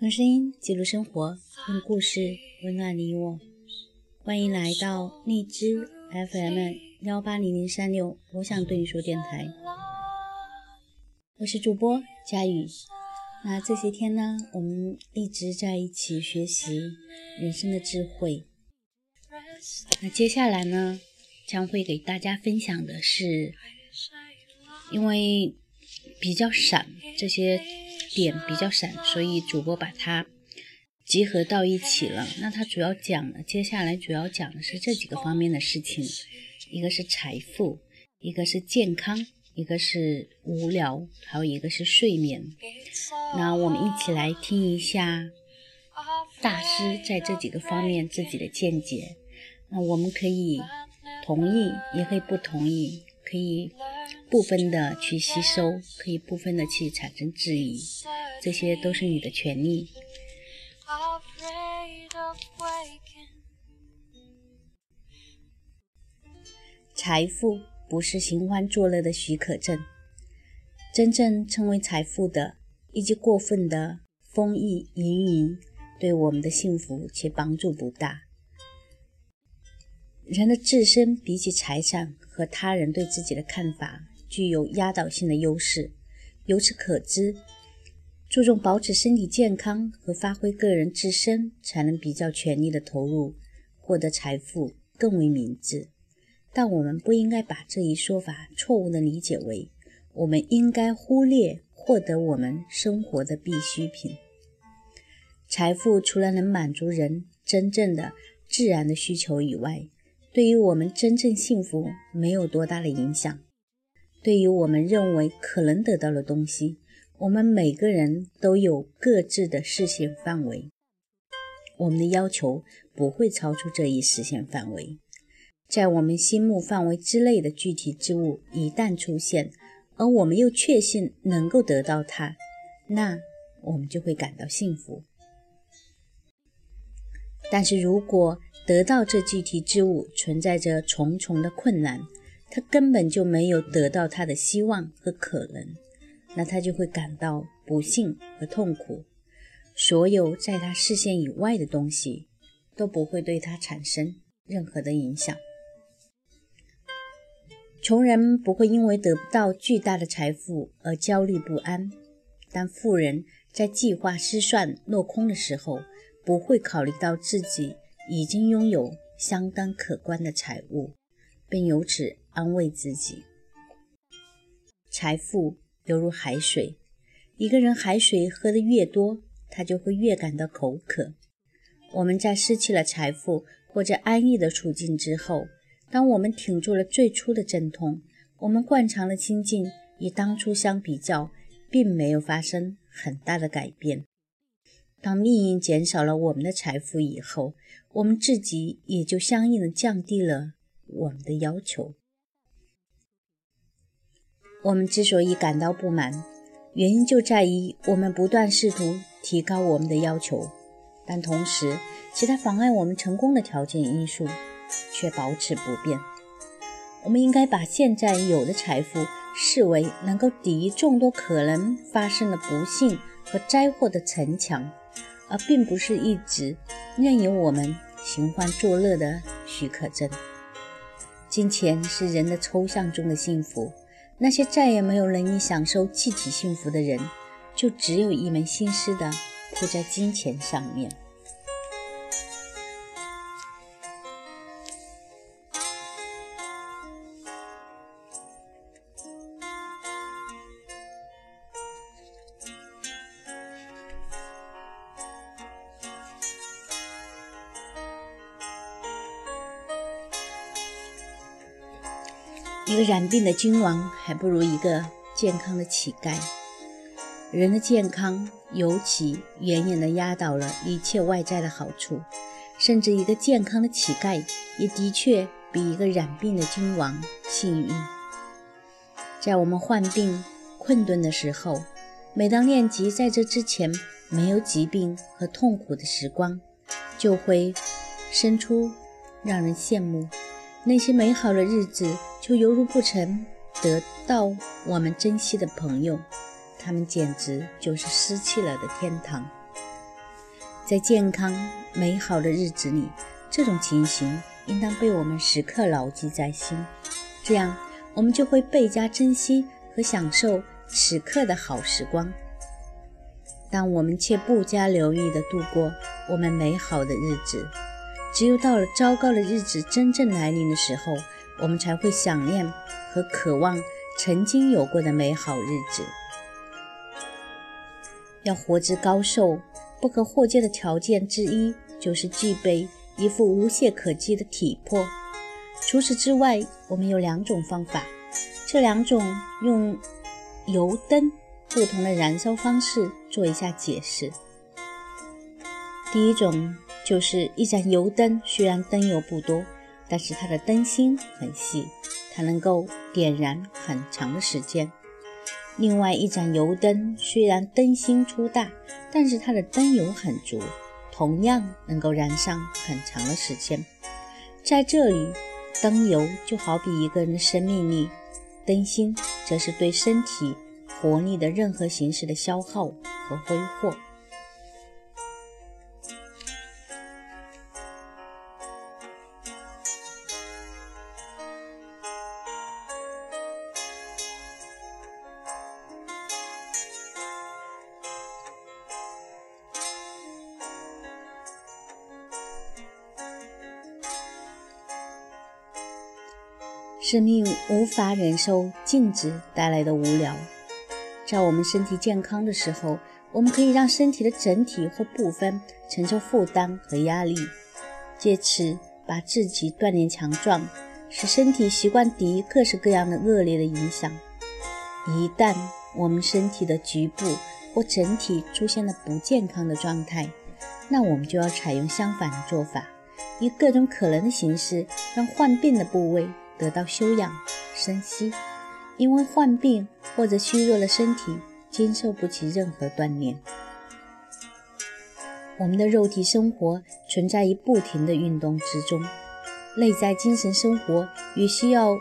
用声音记录生活，用故事温暖你我。欢迎来到荔枝 FM 幺八零零三六，我想对你说电台，我是主播佳宇。那这些天呢，我们一直在一起学习人生的智慧。那接下来呢，将会给大家分享的是，因为比较闪，这些点比较闪，所以主播把它。集合到一起了。那它主要讲的，接下来主要讲的是这几个方面的事情：一个是财富，一个是健康，一个是无聊，还有一个是睡眠。那我们一起来听一下大师在这几个方面自己的见解。那我们可以同意，也可以不同意，可以部分的去吸收，可以部分的去产生质疑，这些都是你的权利。财富不是寻欢作乐的许可证，真正成为财富的，以及过分的丰溢盈余，对我们的幸福却帮助不大。人的自身比起财产和他人对自己的看法，具有压倒性的优势。由此可知。注重保持身体健康和发挥个人自身，才能比较全力的投入，获得财富更为明智。但我们不应该把这一说法错误的理解为，我们应该忽略获得我们生活的必需品。财富除了能满足人真正的自然的需求以外，对于我们真正幸福没有多大的影响。对于我们认为可能得到的东西。我们每个人都有各自的视线范围，我们的要求不会超出这一视线范围。在我们心目范围之内的具体之物一旦出现，而我们又确信能够得到它，那我们就会感到幸福。但是如果得到这具体之物存在着重重的困难，他根本就没有得到他的希望和可能。那他就会感到不幸和痛苦，所有在他视线以外的东西都不会对他产生任何的影响。穷人不会因为得不到巨大的财富而焦虑不安，但富人在计划失算落空的时候，不会考虑到自己已经拥有相当可观的财物，并由此安慰自己。财富。犹如海水，一个人海水喝得越多，他就会越感到口渴。我们在失去了财富或者安逸的处境之后，当我们挺住了最初的阵痛，我们惯常的心境与当初相比较，并没有发生很大的改变。当命运减少了我们的财富以后，我们自己也就相应的降低了我们的要求。我们之所以感到不满，原因就在于我们不断试图提高我们的要求，但同时，其他妨碍我们成功的条件因素却保持不变。我们应该把现在有的财富视为能够抵御众多可能发生的不幸和灾祸的城墙，而并不是一直任由我们寻欢作乐的许可证。金钱是人的抽象中的幸福。那些再也没有能力享受具体幸福的人，就只有一门心思的扑在金钱上面。染病的君王，还不如一个健康的乞丐。人的健康，尤其远远地压倒了一切外在的好处。甚至一个健康的乞丐，也的确比一个染病的君王幸运。在我们患病困顿的时候，每当念及在这之前没有疾病和痛苦的时光，就会生出让人羡慕那些美好的日子，就犹如不曾得到我们珍惜的朋友，他们简直就是失去了的天堂。在健康美好的日子里，这种情形应当被我们时刻牢记在心，这样我们就会倍加珍惜和享受此刻的好时光。当我们却不加留意地度过我们美好的日子，只有到了糟糕的日子真正来临的时候，我们才会想念和渴望曾经有过的美好日子。要活之高寿，不可或缺的条件之一就是具备一副无懈可击的体魄。除此之外，我们有两种方法，这两种用油灯。不同的燃烧方式做一下解释。第一种就是一盏油灯，虽然灯油不多，但是它的灯芯很细，它能够点燃很长的时间。另外一盏油灯虽然灯芯粗大，但是它的灯油很足，同样能够燃上很长的时间。在这里，灯油就好比一个人的生命力，灯芯则是对身体。活力的任何形式的消耗和挥霍。生命无法忍受静止带来的无聊。在我们身体健康的时候，我们可以让身体的整体或部分承受负担和压力，借此把自己锻炼强壮，使身体习惯抵御各式各样的恶劣的影响。一旦我们身体的局部或整体出现了不健康的状态，那我们就要采用相反的做法，以各种可能的形式让患病的部位得到休养生息。因为患病或者虚弱的身体经受不起任何锻炼，我们的肉体生活存在于不停的运动之中，内在精神生活也需要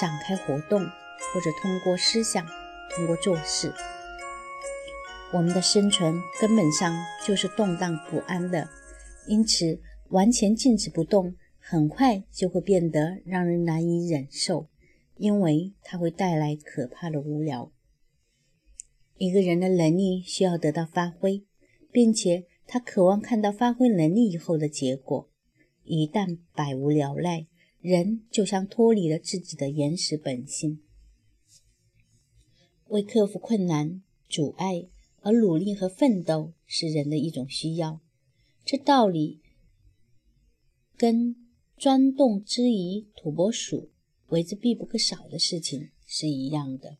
展开活动，或者通过思想，通过做事。我们的生存根本上就是动荡不安的，因此完全静止不动，很快就会变得让人难以忍受。因为它会带来可怕的无聊。一个人的能力需要得到发挥，并且他渴望看到发挥能力以后的结果。一旦百无聊赖，人就像脱离了自己的原始本性。为克服困难、阻碍而努力和奋斗是人的一种需要。这道理跟钻洞之于土拨鼠。为之必不可少的事情是一样的。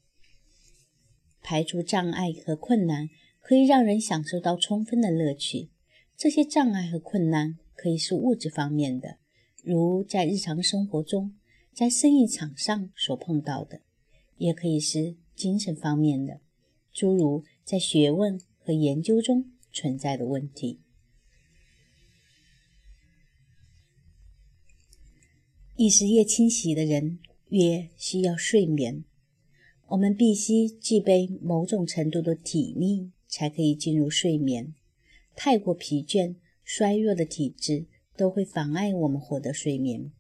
排除障碍和困难，可以让人享受到充分的乐趣。这些障碍和困难可以是物质方面的，如在日常生活中，在生意场上所碰到的；也可以是精神方面的，诸如在学问和研究中存在的问题。意识越清晰的人，越需要睡眠。我们必须具备某种程度的体力，才可以进入睡眠。太过疲倦、衰弱的体质都会妨碍我们获得睡眠。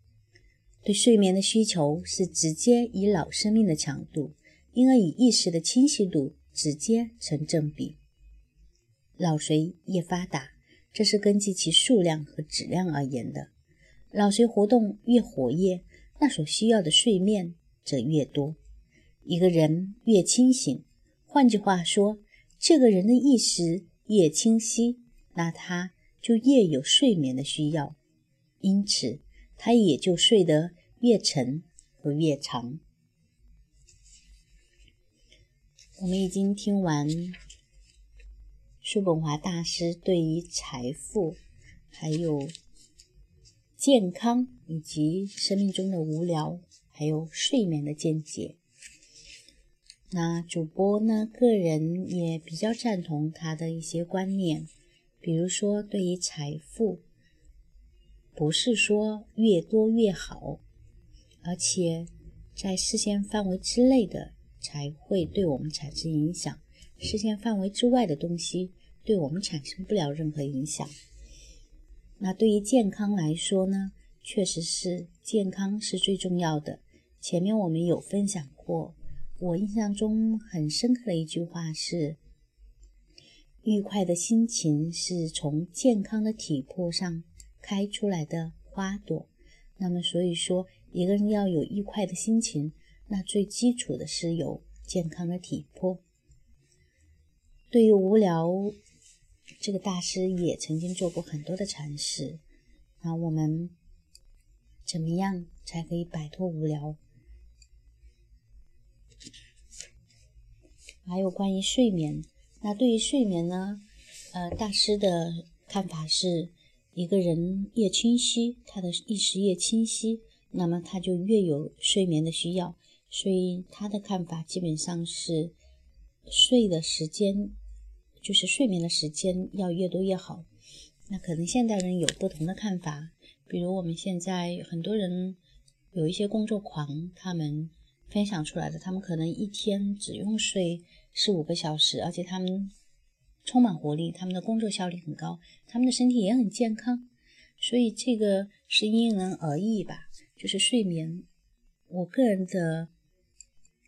对睡眠的需求是直接与脑生命的强度，因而与意识的清晰度直接成正比。脑髓越发达，这是根据其数量和质量而言的。脑髓活动越活跃，那所需要的睡眠则越多。一个人越清醒，换句话说，这个人的意识越清晰，那他就越有睡眠的需要，因此他也就睡得越沉和越长。我们已经听完叔本华大师对于财富，还有。健康以及生命中的无聊，还有睡眠的见解。那主播呢，个人也比较赞同他的一些观念，比如说对于财富，不是说越多越好，而且在视线范围之内的才会对我们产生影响，视线范围之外的东西对我们产生不了任何影响。那对于健康来说呢，确实是健康是最重要的。前面我们有分享过。我印象中很深刻的一句话是：“愉快的心情是从健康的体魄上开出来的花朵。”那么，所以说，一个人要有愉快的心情，那最基础的是有健康的体魄。对于无聊，这个大师也曾经做过很多的阐释。那我们怎么样才可以摆脱无聊？还有关于睡眠，那对于睡眠呢？呃，大师的看法是，一个人越清晰，他的意识越清晰，那么他就越有睡眠的需要。所以他的看法基本上是，睡的时间，就是睡眠的时间要越多越好。那可能现代人有不同的看法，比如我们现在很多人有一些工作狂，他们分享出来的，他们可能一天只用睡。四五个小时，而且他们充满活力，他们的工作效率很高，他们的身体也很健康，所以这个是因人而异吧。就是睡眠，我个人的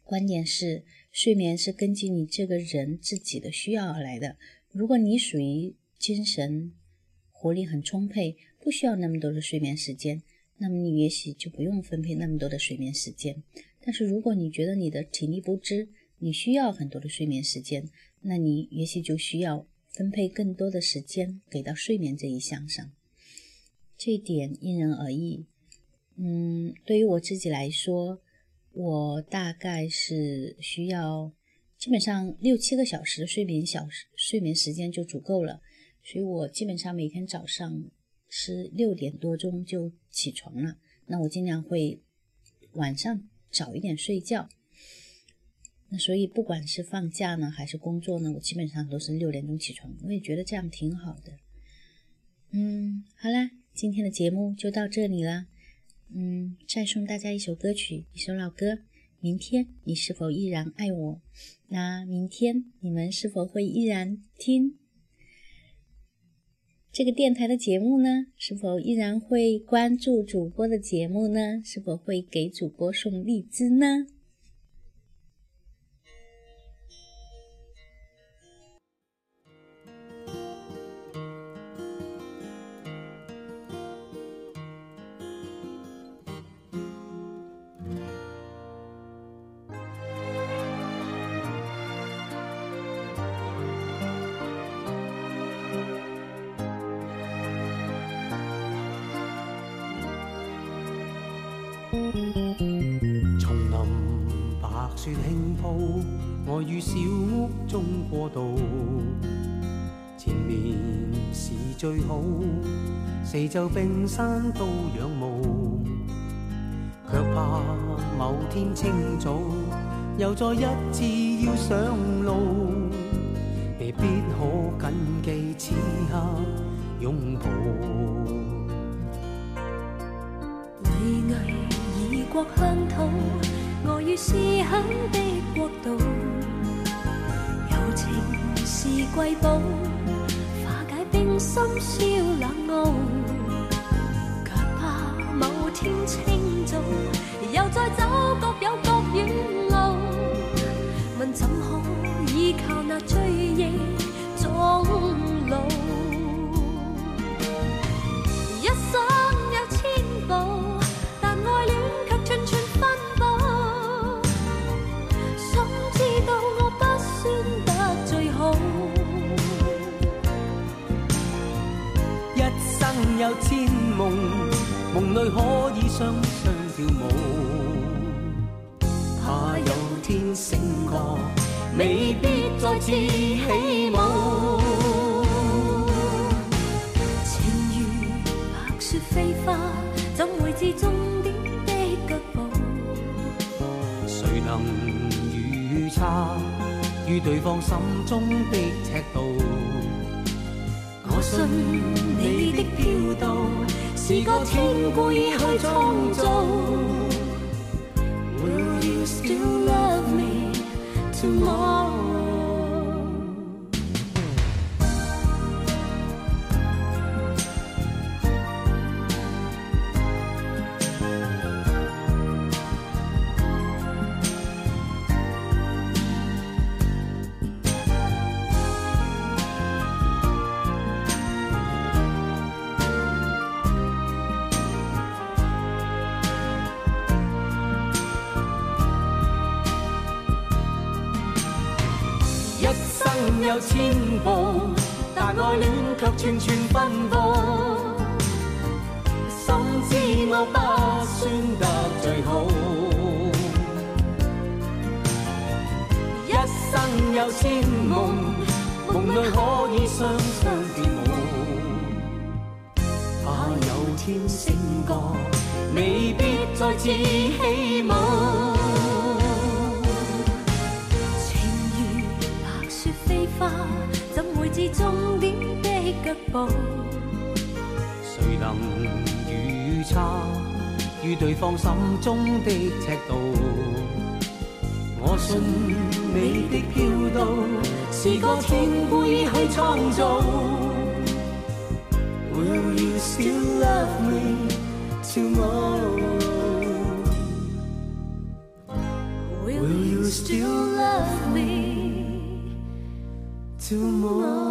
观点是，睡眠是根据你这个人自己的需要而来的。如果你属于精神活力很充沛，不需要那么多的睡眠时间，那么你也许就不用分配那么多的睡眠时间。但是如果你觉得你的体力不支，你需要很多的睡眠时间，那你也许就需要分配更多的时间给到睡眠这一项上。这一点因人而异。嗯，对于我自己来说，我大概是需要基本上六七个小时的睡眠小时睡眠时间就足够了。所以我基本上每天早上是六点多钟就起床了。那我尽量会晚上早一点睡觉。那所以，不管是放假呢，还是工作呢，我基本上都是六点钟起床。我也觉得这样挺好的。嗯，好啦，今天的节目就到这里了。嗯，再送大家一首歌曲，一首老歌。明天你是否依然爱我？那明天你们是否会依然听这个电台的节目呢？是否依然会关注主播的节目呢？是否会给主播送荔枝呢？丛林白雪轻铺，我于小屋中过渡。前面是最好，四周冰山都仰慕，却怕某天清早又再一次要上路，未必可谨记此刻拥抱。国乡土，我于思乡的国度，友情是瑰宝，化解冰心消冷傲。却怕某天清早，又再走各有各远路。问怎可依靠那追忆终未必再次起舞。情如白雪飞花，怎会知终点的脚步？谁能如与差，与对方心中的尺度。我信你的飘渡是个天故意去创造。Will you still love tomorrow？有千步，但爱恋却全全奔波。深知我不算得最好，一生有千梦，梦里可以双双跳舞。怕有天醒觉，未必再次起舞。花，怎会知终点的脚步？谁能预测与对方心中的尺度？我信你的飘渡是个天故意去创造。Will you still love me tomorrow? Tomorrow?